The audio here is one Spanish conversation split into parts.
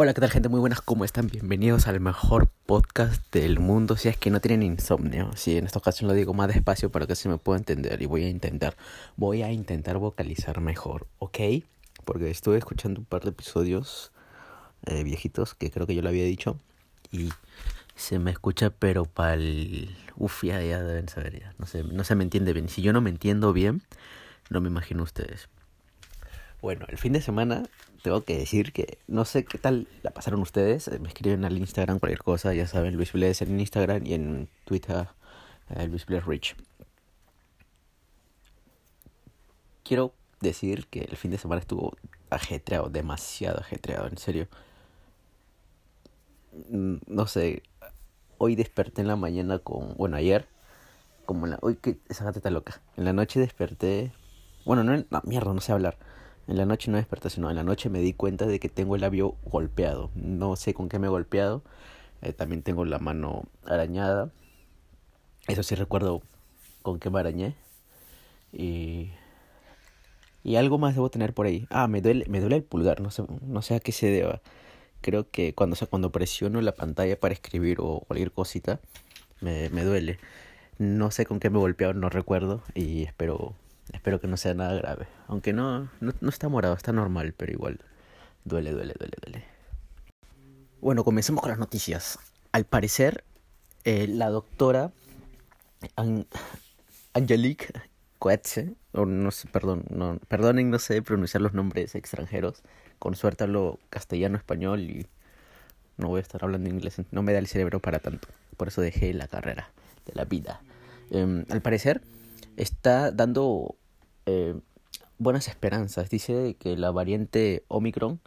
Hola, ¿qué tal gente? Muy buenas, ¿cómo están? Bienvenidos al mejor podcast del mundo si es que no tienen insomnio. Sí, en esta ocasión lo digo más despacio para que se me pueda entender y voy a intentar, voy a intentar vocalizar mejor, ¿ok? Porque estuve escuchando un par de episodios eh, viejitos que creo que yo lo había dicho y se me escucha pero pa'l... Uf, ya, ya deben saber ya, no sé, no se me entiende bien. Si yo no me entiendo bien, no me imagino ustedes. Bueno, el fin de semana tengo que decir que no sé qué tal la pasaron ustedes. Me escriben al Instagram cualquier cosa, ya saben, Luis Bless en Instagram y en Twitter eh, Luis Bless Rich. Quiero decir que el fin de semana estuvo ajetreado, demasiado ajetreado, en serio. Mm, no sé, hoy desperté en la mañana con, bueno, ayer, como la, hoy que esa gata está loca. En la noche desperté, bueno, no, no mierda, no sé hablar en la noche no desperté, sino en la noche me di cuenta de que tengo el labio golpeado. No sé con qué me he golpeado. Eh, también tengo la mano arañada. Eso sí recuerdo con qué me arañé. Y, y algo más debo tener por ahí. Ah, me duele, me duele el pulgar. No sé, no sé a qué se deba. Creo que cuando, cuando presiono la pantalla para escribir o cualquier cosita, me, me duele. No sé con qué me he golpeado, no recuerdo. Y espero Espero que no sea nada grave. Aunque no, no, está morado, está normal, pero igual. Duele, duele, duele, duele. Bueno, comencemos con las noticias. Al parecer, eh, la doctora Angelique Coetze, o no sé, perdón, no, perdonen, no sé pronunciar los nombres extranjeros. Con suerte hablo castellano, español y no voy a estar hablando inglés. No me da el cerebro para tanto. Por eso dejé la carrera de la vida. Em, al parecer, está dando eh, buenas esperanzas. Dice que la variante Omicron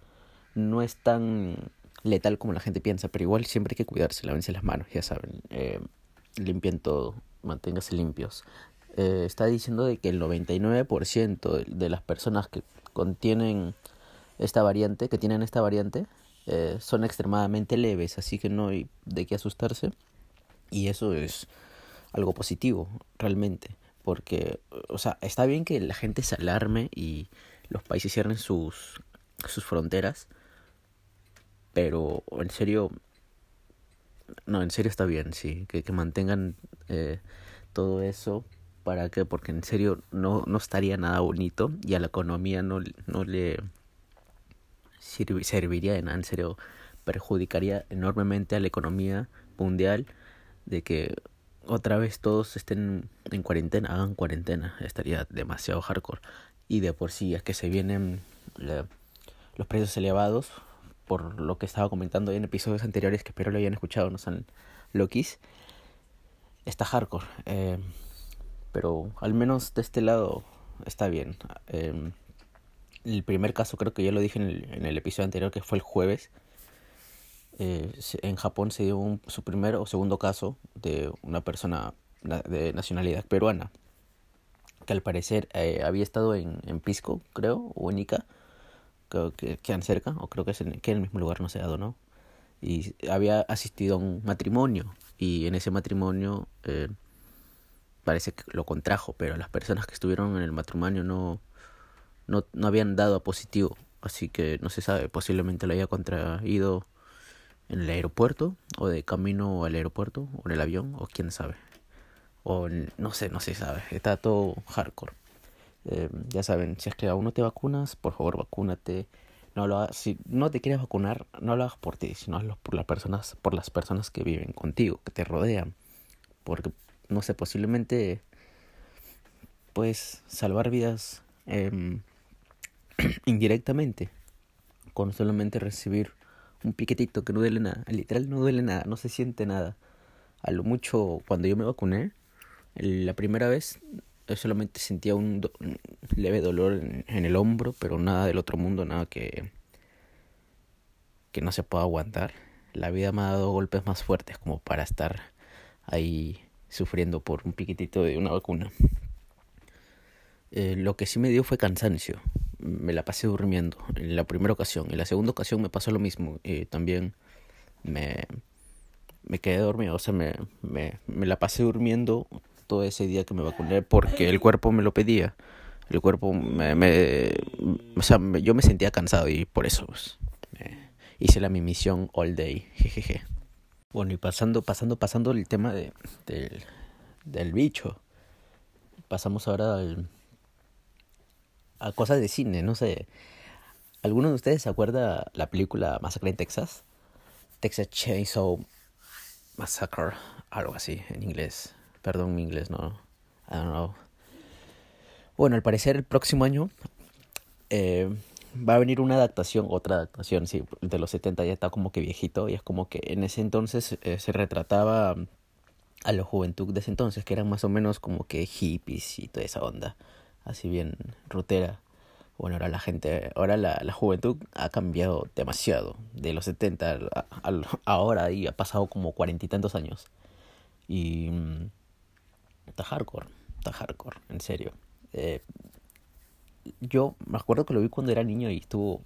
no es tan letal como la gente piensa, pero igual siempre hay que cuidarse, lávense las manos, ya saben, eh, todo, manténgase limpios. Eh, está diciendo de que el 99% de, de las personas que contienen esta variante, que tienen esta variante, eh, son extremadamente leves, así que no hay de qué asustarse. Y eso es algo positivo, realmente porque, o sea, está bien que la gente se alarme y los países cierren sus, sus fronteras, pero en serio, no, en serio está bien, sí, que, que mantengan eh, todo eso. Para que, porque en serio no, no estaría nada bonito y a la economía no, no le serviría de nada, en serio, perjudicaría enormemente a la economía mundial de que otra vez todos estén en cuarentena, hagan cuarentena, estaría demasiado hardcore. Y de por sí es que se vienen los precios elevados, por lo que estaba comentando en episodios anteriores que espero lo hayan escuchado, no son Lokis. Está hardcore, eh, pero al menos de este lado está bien. Eh, el primer caso creo que ya lo dije en el episodio anterior que fue el jueves eh, en Japón se dio su primer o segundo caso de una persona de nacionalidad peruana que al parecer eh, había estado en, en, Pisco, creo, o en Ica, creo que quedan cerca, o creo que es en, que en el mismo lugar, no sé, ¿no? Y había asistido a un matrimonio, y en ese matrimonio eh, parece que lo contrajo, pero las personas que estuvieron en el matrimonio no, no, no habían dado a positivo, así que no se sabe, posiblemente lo haya contraído en el aeropuerto o de camino al aeropuerto o en el avión o quién sabe. O no sé, no se sabe. Está todo hardcore. Eh, ya saben, si es que aún no te vacunas, por favor vacúnate. No lo si no te quieres vacunar, no lo hagas por ti, sino hazlo por las personas, por las personas que viven contigo, que te rodean. Porque, no sé, posiblemente puedes salvar vidas eh, indirectamente con solamente recibir un piquetito que no duele nada. Literal no duele nada, no se siente nada. A lo mucho cuando yo me vacuné, la primera vez yo solamente sentía un, leve dolor en, el hombro, pero nada del otro mundo, nada que, que no se pueda aguantar. La vida me ha dado golpes más fuertes como para estar ahí sufriendo por un piquetito de una vacuna. Eh, lo que sí me dio fue cansancio me la pasé durmiendo en la primera ocasión. En la segunda ocasión me pasó lo mismo. Y también me, me quedé dormido. O sea, me, me, me la pasé durmiendo todo ese día que me vacuné porque el cuerpo me lo pedía. El cuerpo me... me o sea, yo me sentía cansado y por eso... Pues, hice la mi misión all day, jejeje. Bueno, y pasando, pasando, pasando el tema de, del, del bicho. Pasamos ahora al, a cosas de cine, no sé. ¿Alguno de ustedes se acuerda la película Masacre en Texas? Texas Chainsaw Massacre, algo así en inglés. Perdón mi inglés, no. I don't know. Bueno, al parecer el próximo año eh, va a venir una adaptación, otra adaptación, sí, de los 70 ya está como que viejito y es como que en ese entonces eh, se retrataba a la juventud de ese entonces, que eran más o menos como que hippies y toda esa onda, así bien rutera. Bueno, ahora la gente, ahora la, la juventud ha cambiado demasiado, de los 70 a, ahora y ha pasado como cuarenta y tantos años. Y mm, está hardcore, está hardcore, en serio. Eh, yo me acuerdo que lo vi cuando era niño y estuvo,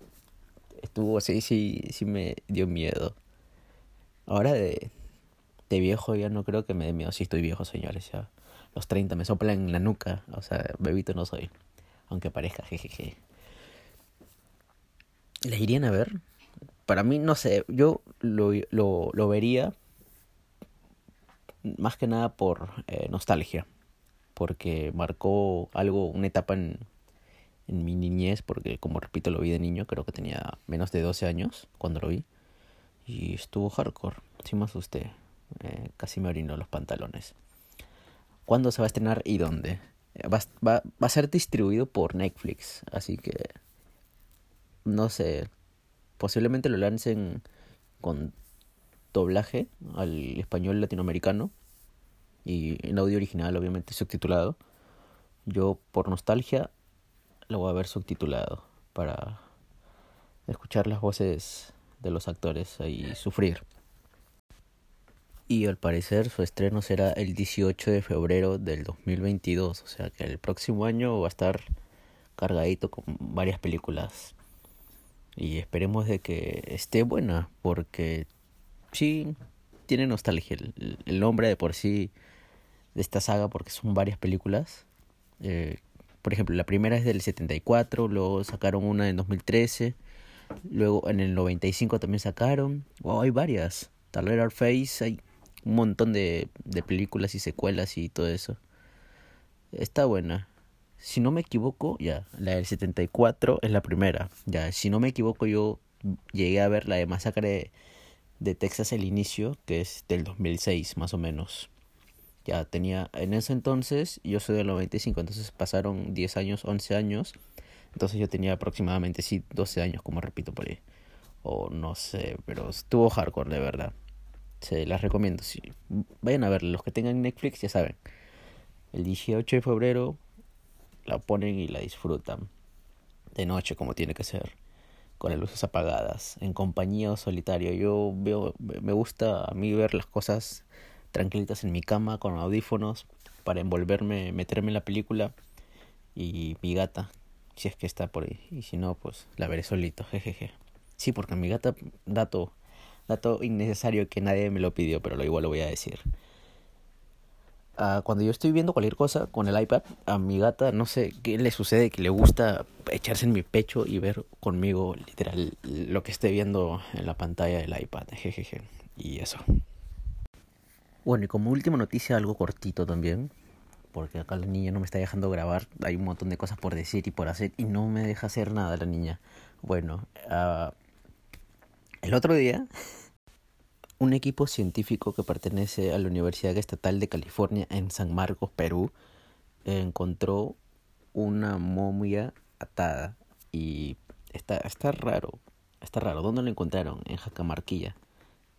estuvo así, sí, sí me dio miedo. Ahora de, de viejo ya no creo que me dé miedo. Sí estoy viejo, señores, ya. Los 30 me soplan en la nuca. O sea, bebito no soy. Aunque parezca, jejeje. ¿Les irían a ver? Para mí, no sé, yo lo, lo, lo vería más que nada por eh, nostalgia. Porque marcó algo, una etapa en, en mi niñez, porque como repito, lo vi de niño, creo que tenía menos de 12 años cuando lo vi. Y estuvo hardcore, sí me asusté. Eh, casi me orinó los pantalones. ¿Cuándo se va a estrenar y dónde? Eh, va, va, va a ser distribuido por Netflix, así que no sé, posiblemente lo lancen con doblaje al español latinoamericano y en audio original obviamente subtitulado. Yo por nostalgia lo voy a ver subtitulado para escuchar las voces de los actores y sufrir. Y al parecer su estreno será el 18 de febrero del 2022, o sea que el próximo año va a estar cargadito con varias películas. Y esperemos de que esté buena, porque sí tiene nostalgia el, el nombre de por sí de esta saga, porque son varias películas. Eh, por ejemplo, la primera es del 74, luego sacaron una en 2013, luego en el 95 también sacaron. Wow, hay varias. Taller Face, hay un montón de, de películas y secuelas y todo eso. Está buena. Si no me equivoco, ya, la del 74 es la primera. Ya, si no me equivoco, yo llegué a ver la de Masacre de, de Texas el inicio, que es del 2006 más o menos. Ya tenía, en ese entonces, yo soy del 95, entonces pasaron 10 años, 11 años. Entonces yo tenía aproximadamente, sí, 12 años, como repito por ahí. O no sé, pero estuvo hardcore, de verdad. Se las recomiendo. Sí. Vayan a ver, los que tengan Netflix ya saben. El 18 de febrero la ponen y la disfrutan. De noche, como tiene que ser. Con las luces apagadas. En compañía o solitario. Yo veo, me gusta a mí ver las cosas tranquilitas en mi cama con audífonos para envolverme, meterme en la película y mi gata, si es que está por ahí, y si no, pues la veré solito, jejeje. Sí, porque mi gata, dato, dato innecesario que nadie me lo pidió, pero lo igual lo voy a decir. Uh, cuando yo estoy viendo cualquier cosa con el iPad, a mi gata no sé qué le sucede, que le gusta echarse en mi pecho y ver conmigo literal lo que esté viendo en la pantalla del iPad, jejeje. Y eso. Bueno, y como última noticia, algo cortito también, porque acá la niña no me está dejando grabar, hay un montón de cosas por decir y por hacer, y no me deja hacer nada la niña. Bueno, uh, el otro día, un equipo científico que pertenece a la Universidad Estatal de California en San Marcos, Perú, encontró una momia atada y está, está raro, está raro. ¿Dónde lo encontraron? En Jacamarquilla.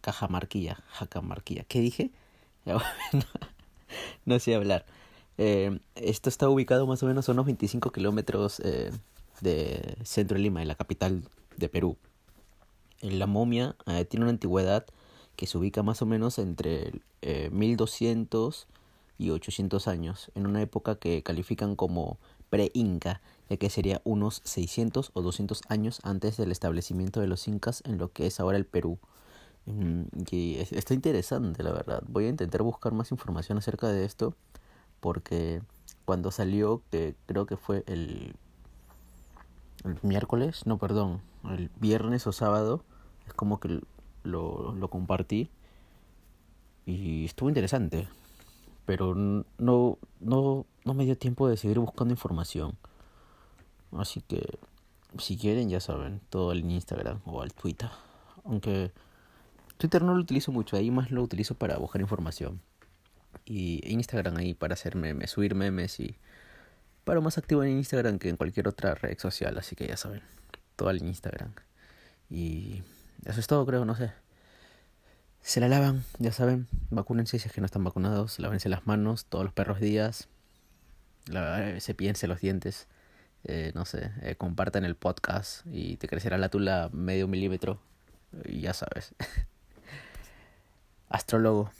Cajamarquilla, Jacamarquilla. ¿Qué dije? no, sé hablar. Eh, esto está ubicado más o menos a unos 25 kilómetros eh, de centro de Lima, en la capital de Perú. La momia eh, tiene una antigüedad que se ubica más o menos entre 1200 y 800 años, en una época que califican como pre-inca, ya que sería unos 600 o 200 años antes del establecimiento de los incas en lo que es ahora el Perú. Mm, y está interesante, la verdad. Voy a intentar buscar más información acerca de esto porque cuando salió, que creo que fue el, el miércoles, no, perdón, el viernes o sábado, Es como que lo, lo compartí y estuvo interesante. Pero no, no, no me dio tiempo de seguir buscando información. Así que si quieren ya saben, todo el Instagram o al Twitter. Aunque Twitter no lo utilizo mucho, ahí más lo utilizo para buscar información. Y Instagram ahí para hacer memes, subir memes y para más activo en Instagram que en cualquier otra red social, así que ya saben, todo el Instagram. Y eso es todo, creo, no sé. Se la lavan, ya saben, vacúnense si es que no están vacunados, lávense las manos todos los perros días, la, se piense los dientes, eh, no sé, eh, compartan el podcast y te crecerá la tula medio milímetro y ya sabes. Astrólogo.